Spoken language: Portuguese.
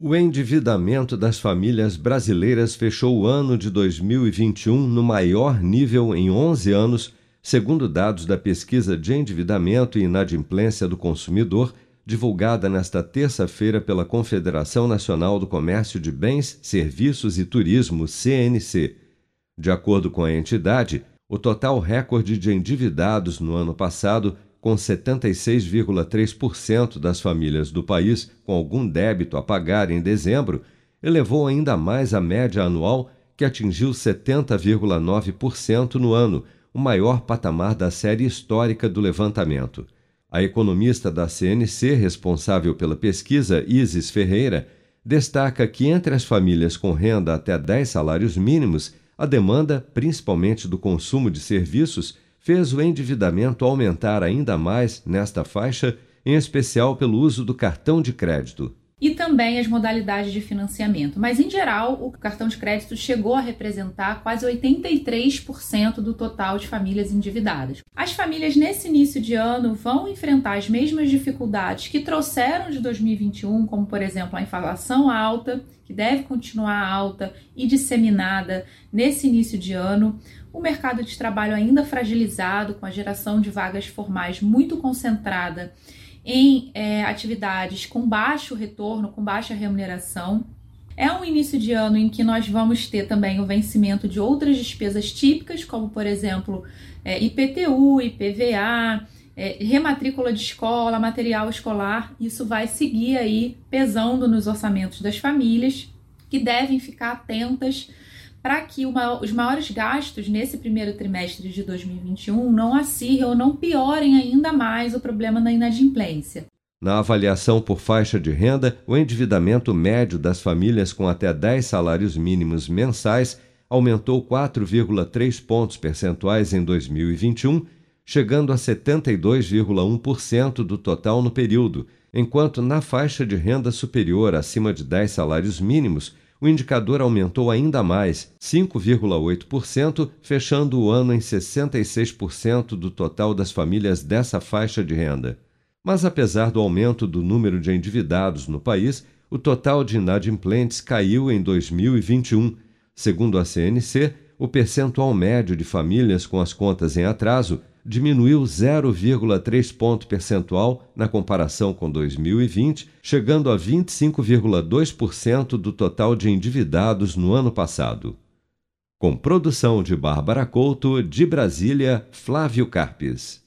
O endividamento das famílias brasileiras fechou o ano de 2021 no maior nível em 11 anos, segundo dados da pesquisa de endividamento e inadimplência do consumidor, divulgada nesta terça-feira pela Confederação Nacional do Comércio de Bens, Serviços e Turismo, CNC. De acordo com a entidade, o total recorde de endividados no ano passado com 76,3% das famílias do país com algum débito a pagar em dezembro, elevou ainda mais a média anual, que atingiu 70,9% no ano, o maior patamar da série histórica do levantamento. A economista da CNC, responsável pela pesquisa, Isis Ferreira, destaca que entre as famílias com renda até 10 salários mínimos, a demanda, principalmente do consumo de serviços, fez o endividamento aumentar ainda mais nesta faixa, em especial pelo uso do cartão de crédito. E também as modalidades de financiamento. Mas, em geral, o cartão de crédito chegou a representar quase 83% do total de famílias endividadas. As famílias, nesse início de ano, vão enfrentar as mesmas dificuldades que trouxeram de 2021, como, por exemplo, a inflação alta, que deve continuar alta e disseminada nesse início de ano, o mercado de trabalho ainda fragilizado, com a geração de vagas formais muito concentrada em é, atividades com baixo retorno, com baixa remuneração. É um início de ano em que nós vamos ter também o vencimento de outras despesas típicas, como por exemplo é, IPTU, IPVA, é, rematrícula de escola, material escolar, isso vai seguir aí pesando nos orçamentos das famílias, que devem ficar atentas para que uma, os maiores gastos nesse primeiro trimestre de 2021 não acirram ou não piorem ainda mais o problema da inadimplência. Na avaliação por faixa de renda, o endividamento médio das famílias com até 10 salários mínimos mensais aumentou 4,3 pontos percentuais em 2021 chegando a 72,1% do total no período, enquanto na faixa de renda superior acima de 10 salários mínimos, o indicador aumentou ainda mais, 5,8%, fechando o ano em 66% do total das famílias dessa faixa de renda. Mas apesar do aumento do número de endividados no país, o total de inadimplentes caiu em 2021. Segundo a CNC, o percentual médio de famílias com as contas em atraso diminuiu 0,3 ponto percentual na comparação com 2020, chegando a 25,2% do total de endividados no ano passado. Com produção de Bárbara Couto, de Brasília, Flávio Carpes.